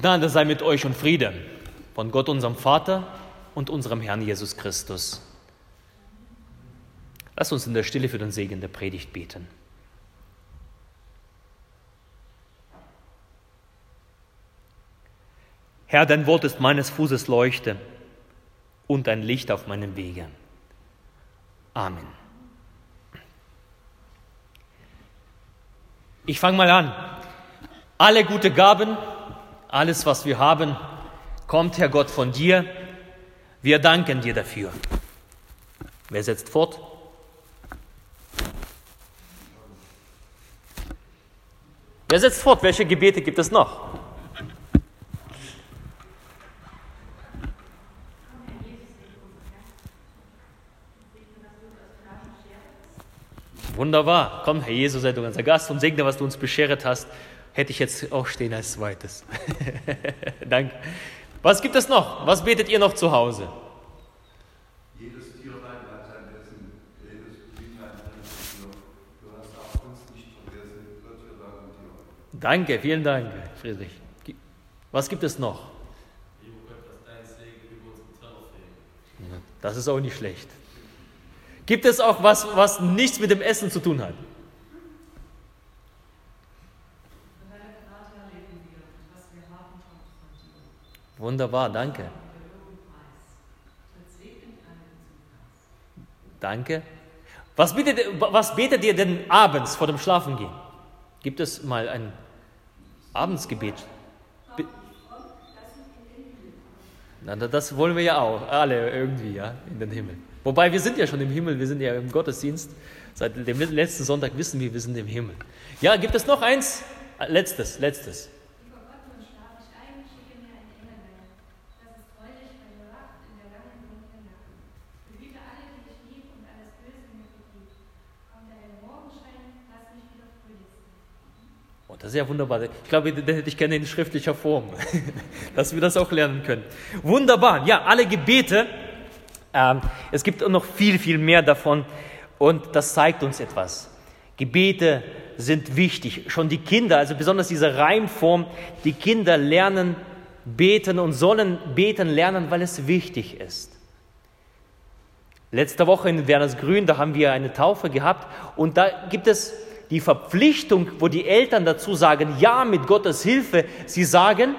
Gnade sei mit euch und Friede von Gott, unserem Vater und unserem Herrn Jesus Christus. Lass uns in der Stille für den Segen der Predigt beten. Herr, dein Wort ist meines Fußes Leuchte und ein Licht auf meinem Wege. Amen. Ich fange mal an. Alle gute Gaben alles, was wir haben, kommt, Herr Gott, von dir. Wir danken dir dafür. Wer setzt fort? Wer setzt fort? Welche Gebete gibt es noch? Wunderbar. Komm, Herr Jesus, sei du unser Gast und segne, was du uns beschert hast hätte ich jetzt auch stehen als zweites. Danke. Was gibt es noch? Was betet ihr noch zu Hause? Jedes Tierlein hat sein Essen, jedes Blütlein hat sein Du hast auch uns nicht vergessen, Gott, wir danken dir. Danke, vielen Dank, Friedrich. Was gibt es noch? Das ist auch nicht schlecht. Gibt es auch was, was nichts mit dem Essen zu tun hat? Wunderbar, danke. Danke. Was betet, was betet ihr denn abends vor dem Schlafengehen? Gibt es mal ein Abendsgebet? Na, das wollen wir ja auch, alle irgendwie, ja, in den Himmel. Wobei wir sind ja schon im Himmel, wir sind ja im Gottesdienst. Seit dem letzten Sonntag wissen wir, wir sind im Himmel. Ja, gibt es noch eins? Letztes, letztes. Das ist ja wunderbar. Ich glaube, den hätte ich gerne in schriftlicher Form, dass wir das auch lernen können. Wunderbar. Ja, alle Gebete. Ähm, es gibt noch viel, viel mehr davon und das zeigt uns etwas. Gebete sind wichtig. Schon die Kinder, also besonders diese Reimform, die Kinder lernen beten und sollen beten lernen, weil es wichtig ist. Letzte Woche in Werners Grün, da haben wir eine Taufe gehabt und da gibt es die Verpflichtung, wo die Eltern dazu sagen, ja, mit Gottes Hilfe, sie sagen,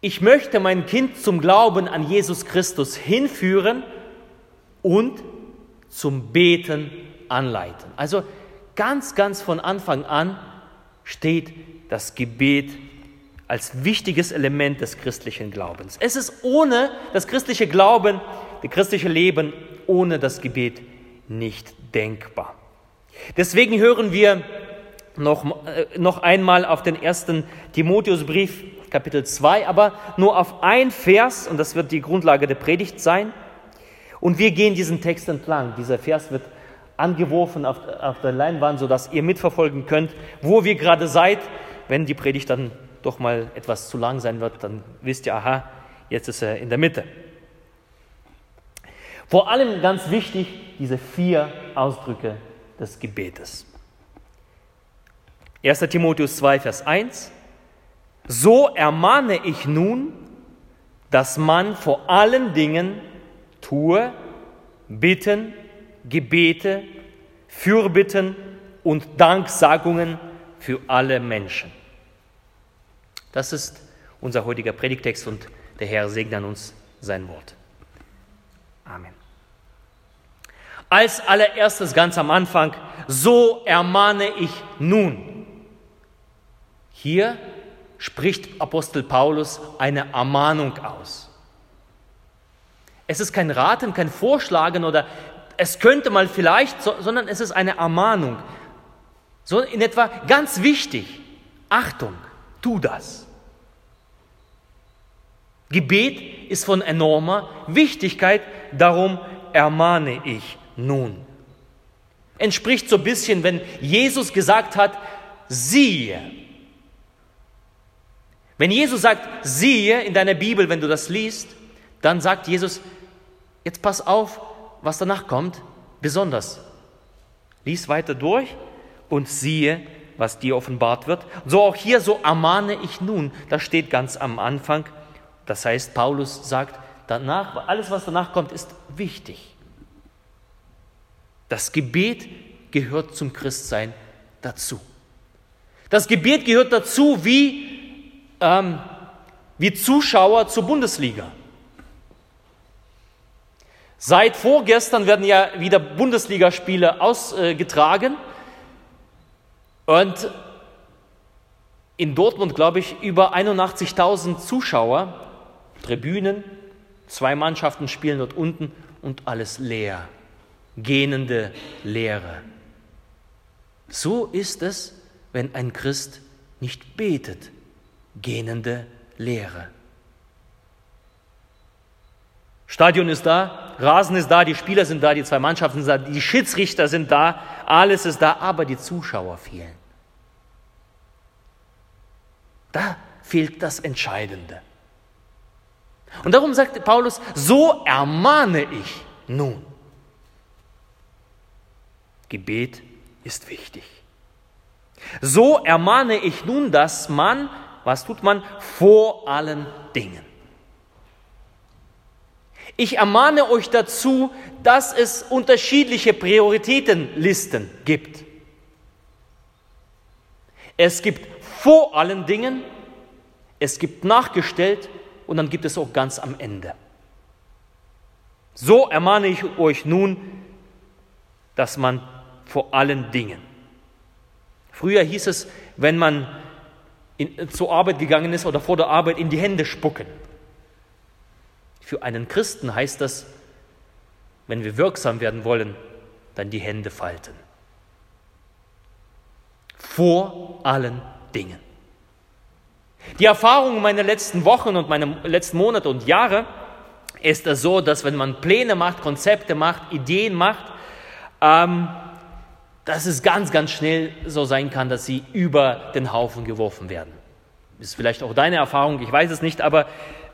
ich möchte mein Kind zum Glauben an Jesus Christus hinführen und zum Beten anleiten. Also ganz, ganz von Anfang an steht das Gebet als wichtiges Element des christlichen Glaubens. Es ist ohne das christliche Glauben, das christliche Leben ohne das Gebet nicht denkbar. Deswegen hören wir noch, äh, noch einmal auf den ersten Timotheusbrief, Kapitel 2, aber nur auf ein Vers, und das wird die Grundlage der Predigt sein. Und wir gehen diesen Text entlang. Dieser Vers wird angeworfen auf, auf der Leinwand, sodass ihr mitverfolgen könnt, wo wir gerade seid. Wenn die Predigt dann doch mal etwas zu lang sein wird, dann wisst ihr, aha, jetzt ist er in der Mitte. Vor allem ganz wichtig, diese vier Ausdrücke des Gebetes. 1. Timotheus 2, Vers 1. So ermahne ich nun, dass man vor allen Dingen tue, Bitten, Gebete, Fürbitten und Danksagungen für alle Menschen. Das ist unser heutiger Predigtext und der Herr segne an uns sein Wort. Amen. Als allererstes ganz am Anfang, so ermahne ich nun. Hier spricht Apostel Paulus eine Ermahnung aus. Es ist kein Raten, kein Vorschlagen oder es könnte mal vielleicht, sondern es ist eine Ermahnung. So in etwa ganz wichtig, Achtung, tu das. Gebet ist von enormer Wichtigkeit, darum ermahne ich nun. Entspricht so ein bisschen, wenn Jesus gesagt hat, siehe. Wenn Jesus sagt, siehe in deiner Bibel, wenn du das liest, dann sagt Jesus, jetzt pass auf, was danach kommt, besonders. Lies weiter durch und siehe, was dir offenbart wird. So auch hier, so ermahne ich nun. Das steht ganz am Anfang. Das heißt, Paulus sagt, danach, alles, was danach kommt, ist wichtig. Das Gebet gehört zum Christsein dazu. Das Gebet gehört dazu wie, ähm, wie Zuschauer zur Bundesliga. Seit vorgestern werden ja wieder Bundesligaspiele ausgetragen. Und in Dortmund, glaube ich, über 81.000 Zuschauer, Tribünen, zwei Mannschaften spielen dort unten und alles leer, gähnende Leere. So ist es, wenn ein Christ nicht betet, gähnende Leere. Stadion ist da, Rasen ist da, die Spieler sind da, die zwei Mannschaften sind da, die Schiedsrichter sind da, alles ist da, aber die Zuschauer fehlen. Da fehlt das Entscheidende. Und darum sagte Paulus, so ermahne ich nun. Gebet ist wichtig. So ermahne ich nun, dass man, was tut man, vor allen Dingen ich ermahne euch dazu, dass es unterschiedliche Prioritätenlisten gibt. Es gibt vor allen Dingen, es gibt nachgestellt und dann gibt es auch ganz am Ende. So ermahne ich euch nun, dass man vor allen Dingen. Früher hieß es, wenn man in, zur Arbeit gegangen ist oder vor der Arbeit in die Hände spucken. Für einen Christen heißt das, wenn wir wirksam werden wollen, dann die Hände falten. Vor allen Dingen. Die Erfahrung meiner letzten Wochen und meiner letzten Monate und Jahre ist es so, dass wenn man Pläne macht, Konzepte macht, Ideen macht, ähm, dass es ganz, ganz schnell so sein kann, dass sie über den Haufen geworfen werden. Ist vielleicht auch deine Erfahrung, ich weiß es nicht, aber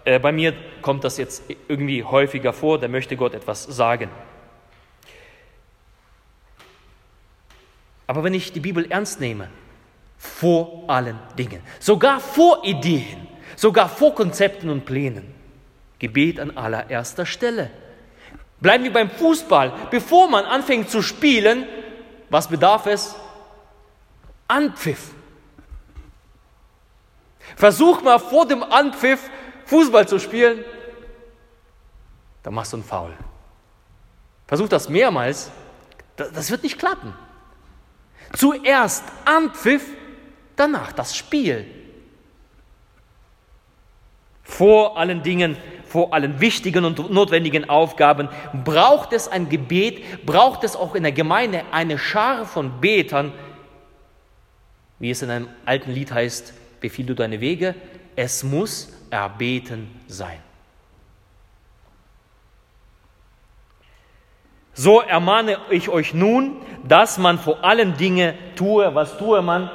äh, bei mir kommt das jetzt irgendwie häufiger vor, da möchte Gott etwas sagen. Aber wenn ich die Bibel ernst nehme, vor allen Dingen, sogar vor Ideen, sogar vor Konzepten und Plänen, Gebet an allererster Stelle. Bleiben wir beim Fußball. Bevor man anfängt zu spielen, was bedarf es? Anpfiff. Versuch mal vor dem Anpfiff Fußball zu spielen, dann machst du einen Foul. Versuch das mehrmals, das wird nicht klappen. Zuerst Anpfiff, danach das Spiel. Vor allen Dingen, vor allen wichtigen und notwendigen Aufgaben braucht es ein Gebet, braucht es auch in der Gemeinde eine Schar von Betern, wie es in einem alten Lied heißt, befiehl du deine Wege. Es muss erbeten sein. So ermahne ich euch nun, dass man vor allen Dingen tue, was tue man?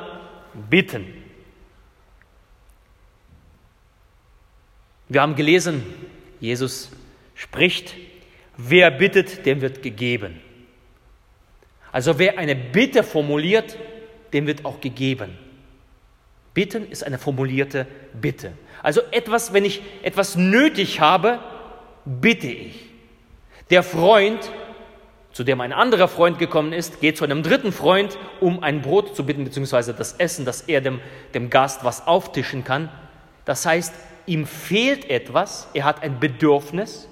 Bitten. Wir haben gelesen, Jesus spricht, wer bittet, dem wird gegeben. Also wer eine Bitte formuliert, dem wird auch gegeben. Bitten ist eine formulierte Bitte. Also etwas, wenn ich etwas nötig habe, bitte ich. Der Freund, zu dem ein anderer Freund gekommen ist, geht zu einem dritten Freund, um ein Brot zu bitten, beziehungsweise das Essen, dass er dem, dem Gast was auftischen kann. Das heißt, ihm fehlt etwas, er hat ein Bedürfnis,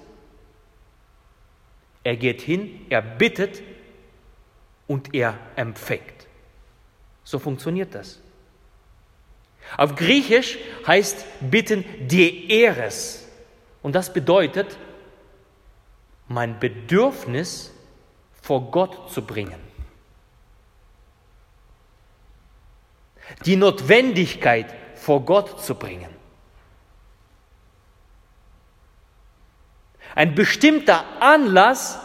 er geht hin, er bittet und er empfängt. So funktioniert das. Auf Griechisch heißt bitten Eres. Und das bedeutet, mein Bedürfnis vor Gott zu bringen. Die Notwendigkeit vor Gott zu bringen. Ein bestimmter Anlass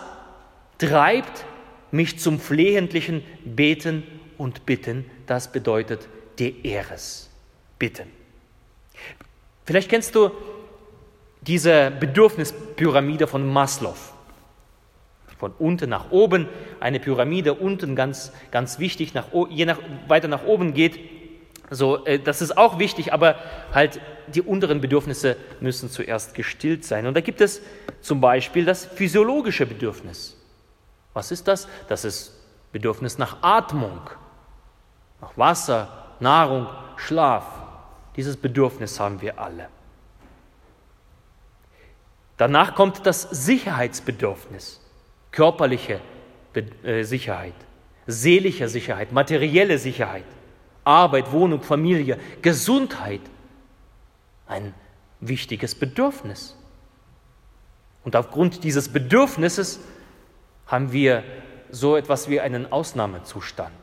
treibt mich zum flehentlichen Beten und Bitten. Das bedeutet Eres bitten. Vielleicht kennst du diese Bedürfnispyramide von Maslow. von unten nach oben, eine Pyramide unten ganz, ganz wichtig, nach, je nach, weiter nach oben geht. So, äh, das ist auch wichtig, aber halt die unteren Bedürfnisse müssen zuerst gestillt sein. Und da gibt es zum Beispiel das physiologische Bedürfnis. Was ist das? Das ist Bedürfnis nach Atmung, nach Wasser, Nahrung, Schlaf. Dieses Bedürfnis haben wir alle. Danach kommt das Sicherheitsbedürfnis, körperliche äh, Sicherheit, seelische Sicherheit, materielle Sicherheit, Arbeit, Wohnung, Familie, Gesundheit. Ein wichtiges Bedürfnis. Und aufgrund dieses Bedürfnisses haben wir so etwas wie einen Ausnahmezustand.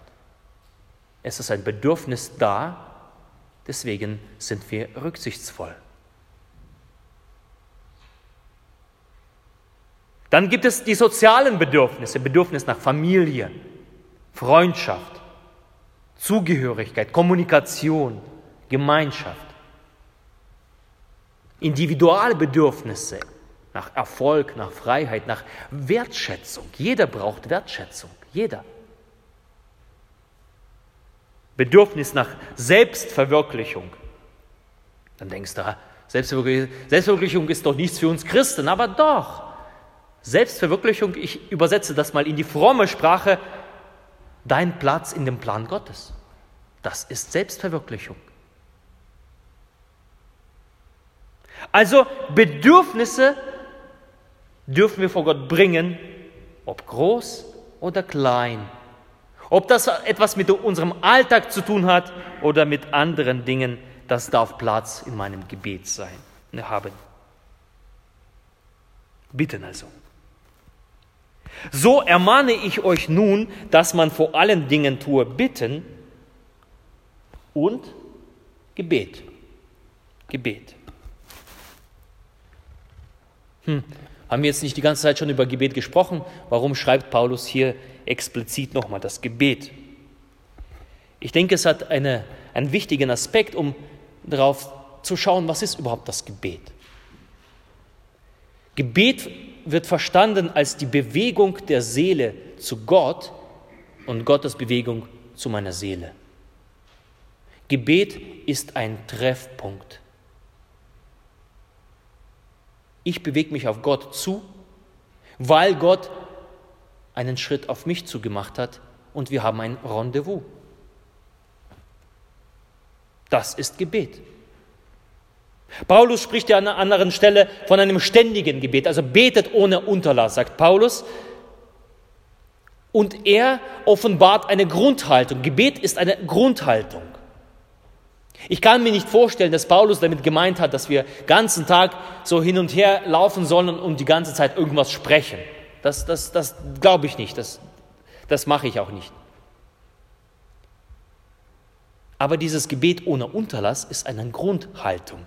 Es ist ein Bedürfnis da, deswegen sind wir rücksichtsvoll. Dann gibt es die sozialen Bedürfnisse, Bedürfnis nach Familie, Freundschaft, Zugehörigkeit, Kommunikation, Gemeinschaft. Individualbedürfnisse nach Erfolg, nach Freiheit, nach Wertschätzung. Jeder braucht Wertschätzung, jeder. Bedürfnis nach Selbstverwirklichung. Dann denkst du, ah, Selbstverwirklichung ist doch nichts für uns Christen, aber doch. Selbstverwirklichung, ich übersetze das mal in die fromme Sprache, dein Platz in dem Plan Gottes. Das ist Selbstverwirklichung. Also Bedürfnisse dürfen wir vor Gott bringen, ob groß oder klein. Ob das etwas mit unserem Alltag zu tun hat oder mit anderen Dingen, das darf Platz in meinem Gebet sein, haben. Bitten also. So ermahne ich euch nun, dass man vor allen Dingen tue Bitten und Gebet. Gebet. Hm, haben wir jetzt nicht die ganze Zeit schon über Gebet gesprochen? Warum schreibt Paulus hier explizit nochmal das Gebet? Ich denke, es hat eine, einen wichtigen Aspekt, um darauf zu schauen, was ist überhaupt das Gebet. Gebet wird verstanden als die Bewegung der Seele zu Gott und Gottes Bewegung zu meiner Seele. Gebet ist ein Treffpunkt. Ich bewege mich auf Gott zu, weil Gott einen Schritt auf mich zugemacht hat und wir haben ein Rendezvous. Das ist Gebet. Paulus spricht ja an einer anderen Stelle von einem ständigen Gebet, also betet ohne Unterlass, sagt Paulus. Und er offenbart eine Grundhaltung. Gebet ist eine Grundhaltung. Ich kann mir nicht vorstellen, dass Paulus damit gemeint hat, dass wir den ganzen Tag so hin und her laufen sollen und die ganze Zeit irgendwas sprechen. Das, das, das glaube ich nicht. Das, das mache ich auch nicht. Aber dieses Gebet ohne Unterlass ist eine Grundhaltung.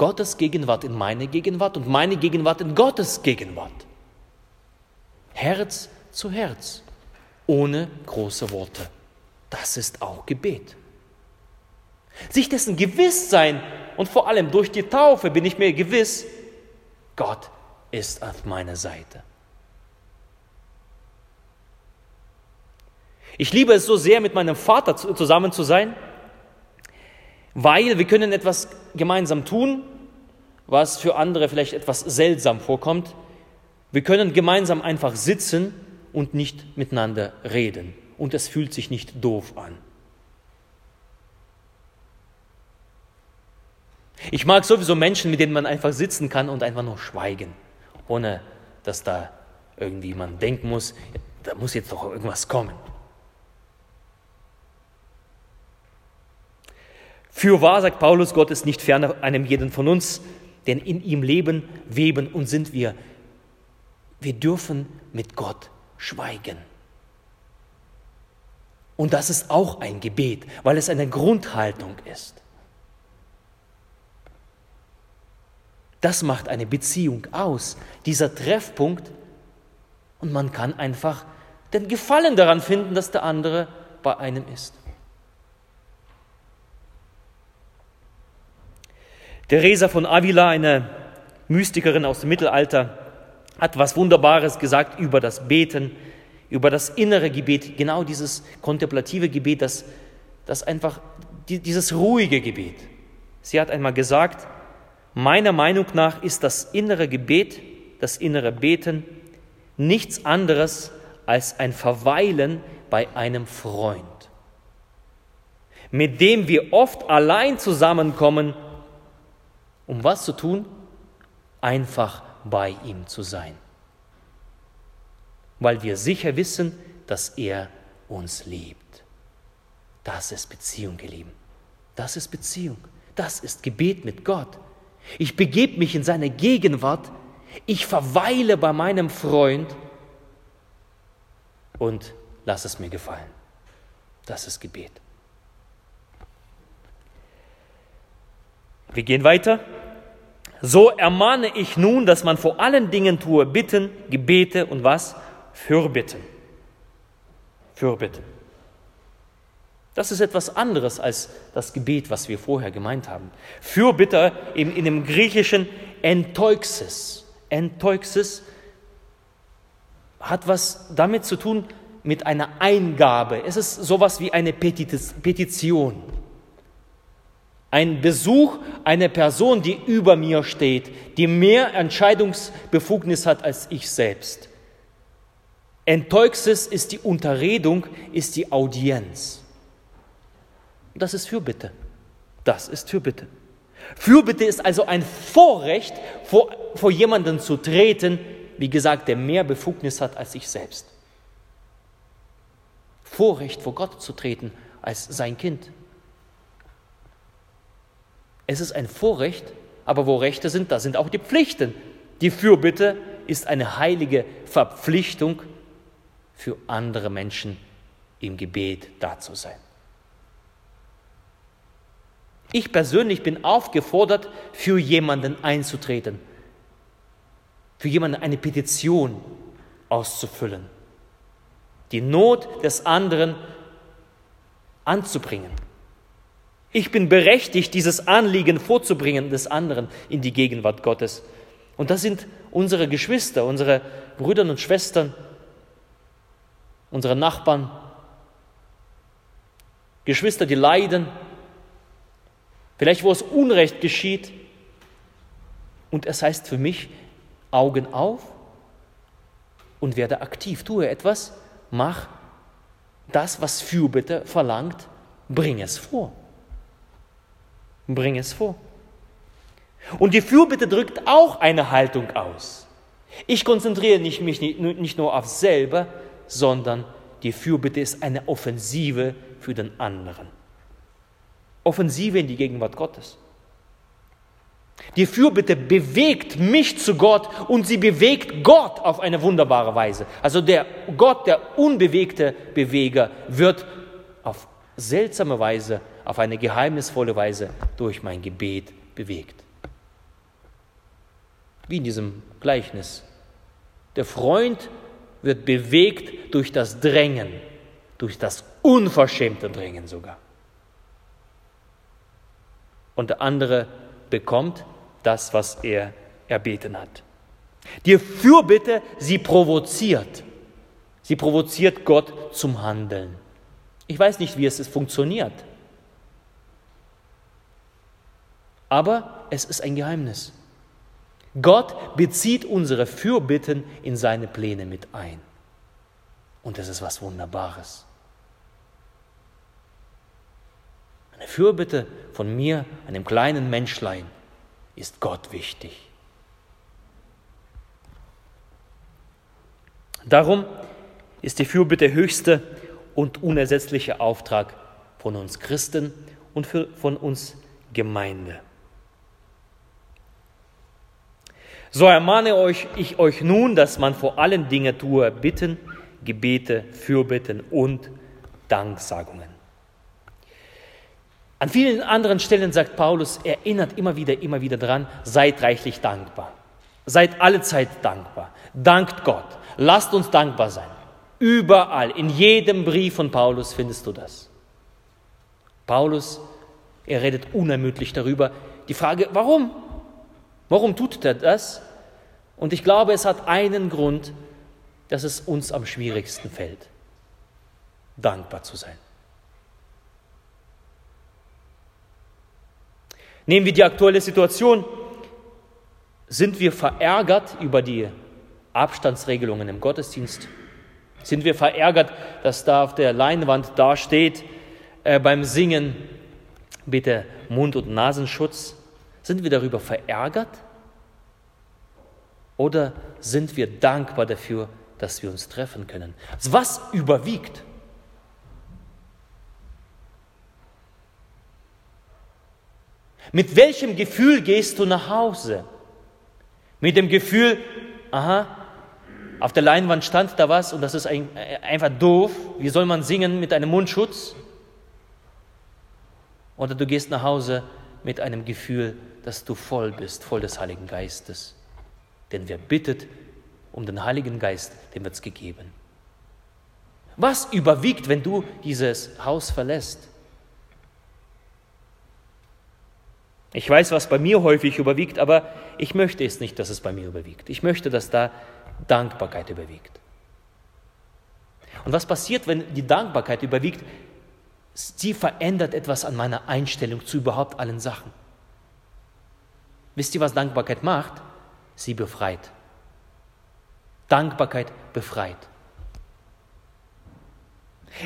Gottes Gegenwart in meine Gegenwart und meine Gegenwart in Gottes Gegenwart. Herz zu Herz, ohne große Worte. Das ist auch Gebet. Sich dessen gewiss sein und vor allem durch die Taufe bin ich mir gewiss, Gott ist auf meiner Seite. Ich liebe es so sehr, mit meinem Vater zusammen zu sein, weil wir können etwas gemeinsam tun, was für andere vielleicht etwas seltsam vorkommt. Wir können gemeinsam einfach sitzen und nicht miteinander reden. Und es fühlt sich nicht doof an. Ich mag sowieso Menschen, mit denen man einfach sitzen kann und einfach nur schweigen, ohne dass da irgendwie man denken muss, da muss jetzt doch irgendwas kommen. Für wahr sagt Paulus, Gott ist nicht fern einem jeden von uns, denn in ihm leben, weben und sind wir. Wir dürfen mit Gott schweigen. Und das ist auch ein Gebet, weil es eine Grundhaltung ist. Das macht eine Beziehung aus, dieser Treffpunkt. Und man kann einfach den Gefallen daran finden, dass der andere bei einem ist. Theresa von Avila, eine Mystikerin aus dem Mittelalter, hat was Wunderbares gesagt über das Beten, über das innere Gebet, genau dieses kontemplative Gebet, das, das einfach dieses ruhige Gebet. Sie hat einmal gesagt, meiner Meinung nach ist das innere Gebet, das innere Beten nichts anderes als ein Verweilen bei einem Freund, mit dem wir oft allein zusammenkommen, um was zu tun? Einfach bei ihm zu sein, weil wir sicher wissen, dass er uns liebt. Das ist Beziehung, ihr Lieben. Das ist Beziehung. Das ist Gebet mit Gott. Ich begebe mich in seine Gegenwart. Ich verweile bei meinem Freund und lass es mir gefallen. Das ist Gebet. Wir gehen weiter. So ermahne ich nun, dass man vor allen Dingen tue Bitten, Gebete und was? Fürbitten. Fürbitten. Das ist etwas anderes als das Gebet, was wir vorher gemeint haben. Fürbitte in, in dem griechischen Enteuxis. Enteuxis hat was damit zu tun mit einer Eingabe. Es ist sowas wie eine Petition. Ein Besuch einer Person, die über mir steht, die mehr Entscheidungsbefugnis hat als ich selbst. Enteuxis ist die Unterredung, ist die Audienz. Das ist Fürbitte. Das ist Fürbitte. Fürbitte ist also ein Vorrecht, vor, vor jemanden zu treten, wie gesagt, der mehr Befugnis hat als ich selbst. Vorrecht, vor Gott zu treten als sein Kind. Es ist ein Vorrecht, aber wo Rechte sind, da sind auch die Pflichten. Die Fürbitte ist eine heilige Verpflichtung für andere Menschen im Gebet da zu sein. Ich persönlich bin aufgefordert, für jemanden einzutreten, für jemanden eine Petition auszufüllen, die Not des anderen anzubringen. Ich bin berechtigt, dieses Anliegen vorzubringen des anderen in die Gegenwart Gottes. Und das sind unsere Geschwister, unsere Brüder und Schwestern, unsere Nachbarn, Geschwister, die leiden, vielleicht wo es Unrecht geschieht. Und es heißt für mich, Augen auf und werde aktiv, tue etwas, mach das, was Fürbitte verlangt, bring es vor bring es vor. Und die Fürbitte drückt auch eine Haltung aus. Ich konzentriere mich nicht nur auf selber, sondern die Fürbitte ist eine Offensive für den anderen. Offensive in die Gegenwart Gottes. Die Fürbitte bewegt mich zu Gott und sie bewegt Gott auf eine wunderbare Weise. Also der Gott, der unbewegte Beweger, wird auf seltsame Weise auf eine geheimnisvolle Weise durch mein Gebet bewegt. Wie in diesem Gleichnis. Der Freund wird bewegt durch das Drängen, durch das unverschämte Drängen sogar. Und der andere bekommt das, was er erbeten hat. Die Fürbitte, sie provoziert. Sie provoziert Gott zum Handeln. Ich weiß nicht, wie es funktioniert. Aber es ist ein Geheimnis. Gott bezieht unsere Fürbitten in seine Pläne mit ein. Und das ist was Wunderbares. Eine Fürbitte von mir, einem kleinen Menschlein, ist Gott wichtig. Darum ist die Fürbitte höchste und unersetzliche Auftrag von uns Christen und von uns Gemeinde. So ermahne euch, ich euch nun, dass man vor allen Dingen tue Bitten, Gebete, Fürbitten und Danksagungen. An vielen anderen Stellen sagt Paulus, erinnert immer wieder, immer wieder dran, seid reichlich dankbar. Seid alle Zeit dankbar. Dankt Gott. Lasst uns dankbar sein. Überall, in jedem Brief von Paulus findest du das. Paulus, er redet unermüdlich darüber. Die Frage, warum? Warum tut er das? Und ich glaube, es hat einen Grund, dass es uns am schwierigsten fällt, dankbar zu sein. Nehmen wir die aktuelle Situation. Sind wir verärgert über die Abstandsregelungen im Gottesdienst? Sind wir verärgert, dass da auf der Leinwand da steht äh, beim Singen, bitte Mund- und Nasenschutz? Sind wir darüber verärgert? Oder sind wir dankbar dafür, dass wir uns treffen können? Was überwiegt? Mit welchem Gefühl gehst du nach Hause? Mit dem Gefühl, aha, auf der Leinwand stand da was und das ist ein, äh, einfach doof. Wie soll man singen mit einem Mundschutz? Oder du gehst nach Hause mit einem Gefühl, dass du voll bist, voll des Heiligen Geistes. Denn wer bittet um den Heiligen Geist, dem wird es gegeben. Was überwiegt, wenn du dieses Haus verlässt? Ich weiß, was bei mir häufig überwiegt, aber ich möchte es nicht, dass es bei mir überwiegt. Ich möchte, dass da Dankbarkeit überwiegt. Und was passiert, wenn die Dankbarkeit überwiegt? Sie verändert etwas an meiner Einstellung zu überhaupt allen Sachen. Wisst ihr, was Dankbarkeit macht? Sie befreit. Dankbarkeit befreit.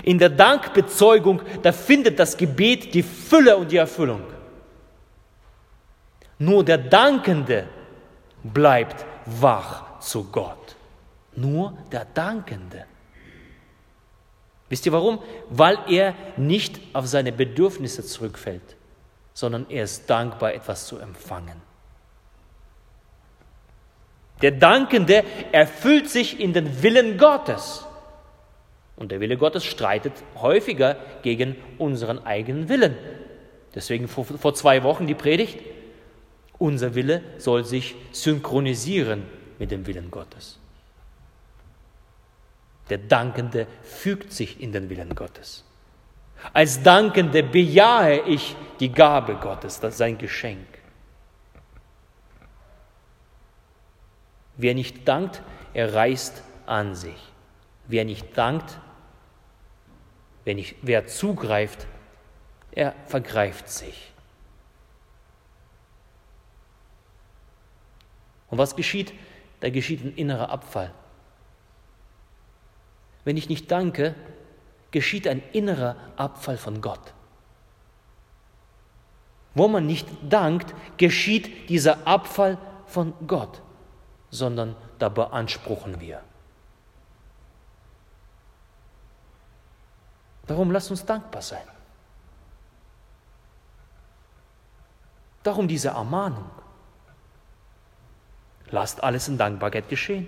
In der Dankbezeugung, da findet das Gebet die Fülle und die Erfüllung. Nur der Dankende bleibt wach zu Gott. Nur der Dankende. Wisst ihr warum? Weil er nicht auf seine Bedürfnisse zurückfällt, sondern er ist dankbar, etwas zu empfangen. Der Dankende erfüllt sich in den Willen Gottes. Und der Wille Gottes streitet häufiger gegen unseren eigenen Willen. Deswegen vor, vor zwei Wochen die Predigt. Unser Wille soll sich synchronisieren mit dem Willen Gottes. Der Dankende fügt sich in den Willen Gottes. Als Dankende bejahe ich die Gabe Gottes, das sein Geschenk. Wer nicht dankt, er reißt an sich. Wer nicht dankt, wer, nicht, wer zugreift, er vergreift sich. Und was geschieht? Da geschieht ein innerer Abfall. Wenn ich nicht danke, geschieht ein innerer Abfall von Gott. Wo man nicht dankt, geschieht dieser Abfall von Gott sondern da beanspruchen wir. Darum lasst uns dankbar sein. Darum diese Ermahnung. Lasst alles in Dankbarkeit geschehen.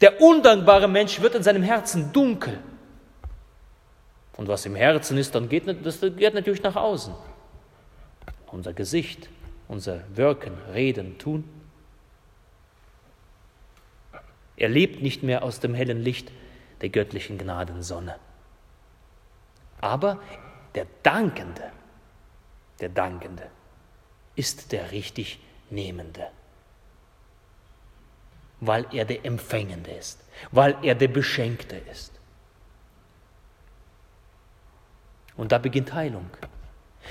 Der undankbare Mensch wird in seinem Herzen dunkel. Und was im Herzen ist, dann geht das geht natürlich nach außen. Unser Gesicht, unser Wirken, Reden, Tun. Er lebt nicht mehr aus dem hellen Licht der göttlichen Gnadensonne. Aber der Dankende, der Dankende ist der richtig Nehmende, weil er der Empfängende ist, weil er der Beschenkte ist. Und da beginnt Heilung.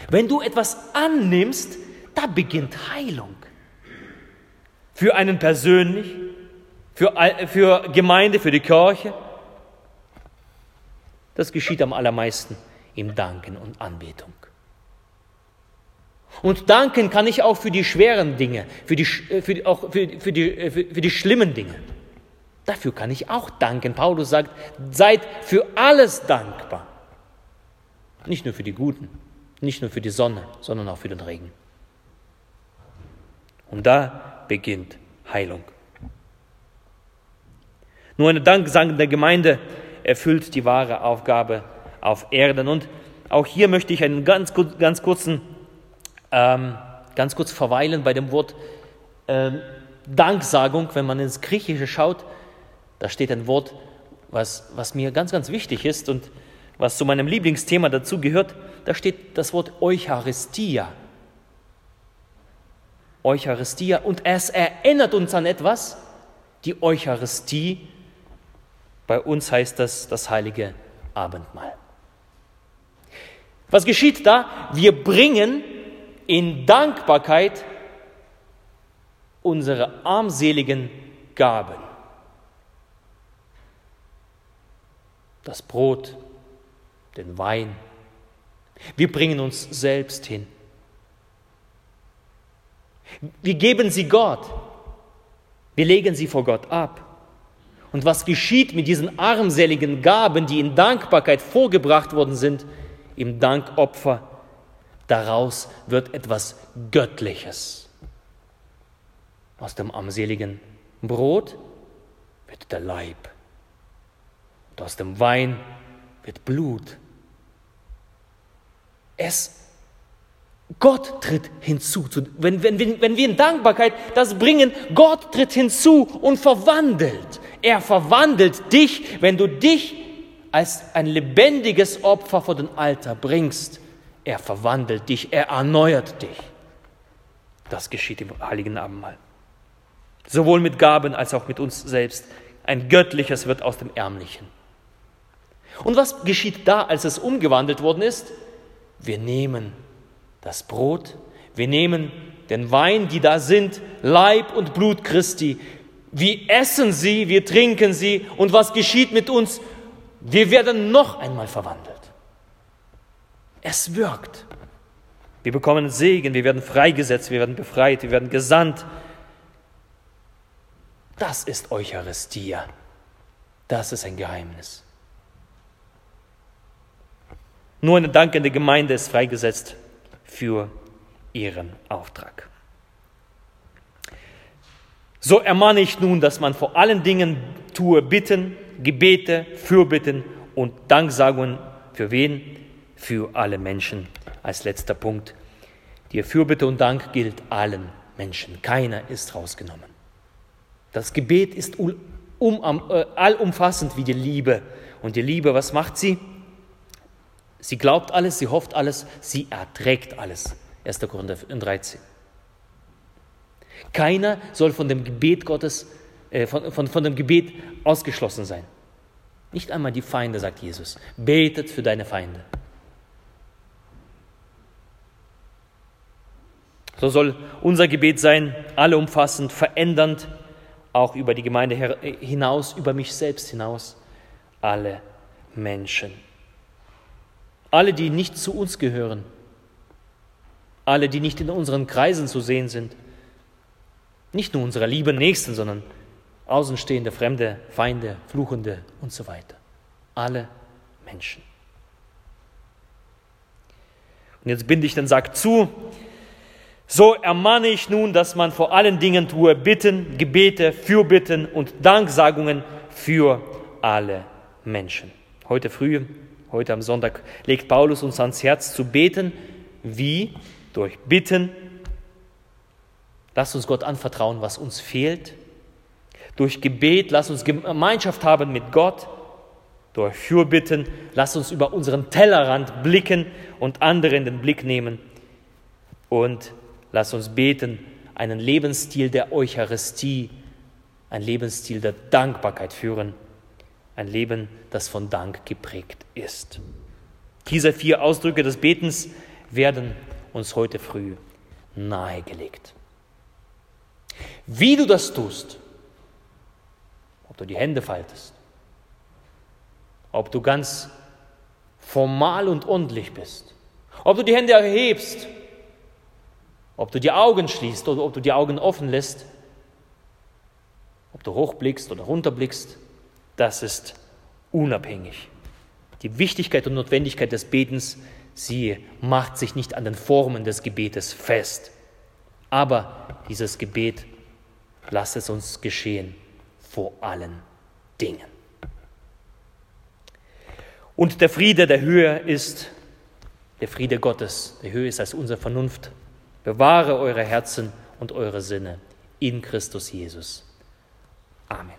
Wenn du etwas annimmst, da beginnt Heilung. Für einen persönlich, für, für Gemeinde, für die Kirche. Das geschieht am allermeisten im Danken und Anbetung. Und danken kann ich auch für die schweren Dinge, für die, äh, für auch für, für, die, äh, für, für die schlimmen Dinge. Dafür kann ich auch danken. Paulus sagt, seid für alles dankbar. Nicht nur für die Guten, nicht nur für die Sonne, sondern auch für den Regen. Und da beginnt Heilung. Nur eine danksagende Gemeinde erfüllt die wahre Aufgabe auf Erden. Und auch hier möchte ich einen ganz, ganz kurzen, ähm, ganz kurz verweilen bei dem Wort ähm, Danksagung. Wenn man ins Griechische schaut, da steht ein Wort, was, was mir ganz, ganz wichtig ist und was zu meinem Lieblingsthema dazu gehört. Da steht das Wort Eucharistia. Eucharistia und es erinnert uns an etwas, die Eucharistie. Bei uns heißt das das heilige Abendmahl. Was geschieht da? Wir bringen in Dankbarkeit unsere armseligen Gaben. Das Brot, den Wein. Wir bringen uns selbst hin. Wir geben sie Gott. Wir legen sie vor Gott ab. Und was geschieht mit diesen armseligen Gaben, die in Dankbarkeit vorgebracht worden sind, im Dankopfer? Daraus wird etwas Göttliches. Aus dem armseligen Brot wird der Leib. Und aus dem Wein wird Blut. Es Gott tritt hinzu. Wenn, wenn, wenn wir in Dankbarkeit das bringen, Gott tritt hinzu und verwandelt. Er verwandelt dich, wenn du dich als ein lebendiges Opfer vor den Alter bringst. Er verwandelt dich, er erneuert dich. Das geschieht im Heiligen Abendmahl. Sowohl mit Gaben als auch mit uns selbst. Ein göttliches wird aus dem Ärmlichen. Und was geschieht da, als es umgewandelt worden ist? Wir nehmen das Brot, wir nehmen den Wein, die da sind, Leib und Blut Christi. Wir essen sie, wir trinken sie und was geschieht mit uns? Wir werden noch einmal verwandelt. Es wirkt. Wir bekommen Segen, wir werden freigesetzt, wir werden befreit, wir werden gesandt. Das ist Eucharistia. Das ist ein Geheimnis. Nur eine dankende Gemeinde ist freigesetzt für ihren Auftrag. So ermahne ich nun, dass man vor allen Dingen tue Bitten, Gebete, Fürbitten und Danksagungen für wen? Für alle Menschen. Als letzter Punkt. Die Fürbitte und Dank gilt allen Menschen. Keiner ist rausgenommen. Das Gebet ist um, äh, allumfassend wie die Liebe. Und die Liebe, was macht sie? Sie glaubt alles, sie hofft alles, sie erträgt alles. 1. Korinther 13. Keiner soll von dem Gebet Gottes, äh, von, von, von dem Gebet ausgeschlossen sein. Nicht einmal die Feinde, sagt Jesus. Betet für deine Feinde. So soll unser Gebet sein, alleumfassend, verändernd, auch über die Gemeinde hinaus, über mich selbst hinaus, alle Menschen alle, die nicht zu uns gehören, alle, die nicht in unseren Kreisen zu sehen sind, nicht nur unsere lieben Nächsten, sondern außenstehende, Fremde, Feinde, Fluchende und so weiter. Alle Menschen. Und jetzt binde ich den Sack zu. So ermahne ich nun, dass man vor allen Dingen tue Bitten, Gebete, Fürbitten und Danksagungen für alle Menschen. Heute früh Heute am Sonntag legt Paulus uns ans Herz zu beten. Wie? Durch Bitten. Lass uns Gott anvertrauen, was uns fehlt. Durch Gebet, lass uns Gemeinschaft haben mit Gott. Durch Fürbitten, lass uns über unseren Tellerrand blicken und andere in den Blick nehmen. Und lass uns beten, einen Lebensstil der Eucharistie, ein Lebensstil der Dankbarkeit führen ein Leben, das von Dank geprägt ist. Diese vier Ausdrücke des Betens werden uns heute früh nahegelegt. Wie du das tust, ob du die Hände faltest, ob du ganz formal und ordentlich bist, ob du die Hände erhebst, ob du die Augen schließt oder ob du die Augen offen lässt, ob du hochblickst oder runterblickst, das ist unabhängig. Die Wichtigkeit und Notwendigkeit des Betens, sie macht sich nicht an den Formen des Gebetes fest. Aber dieses Gebet, lass es uns geschehen vor allen Dingen. Und der Friede, der höher ist, der Friede Gottes, der höher ist als unsere Vernunft, bewahre eure Herzen und eure Sinne in Christus Jesus. Amen.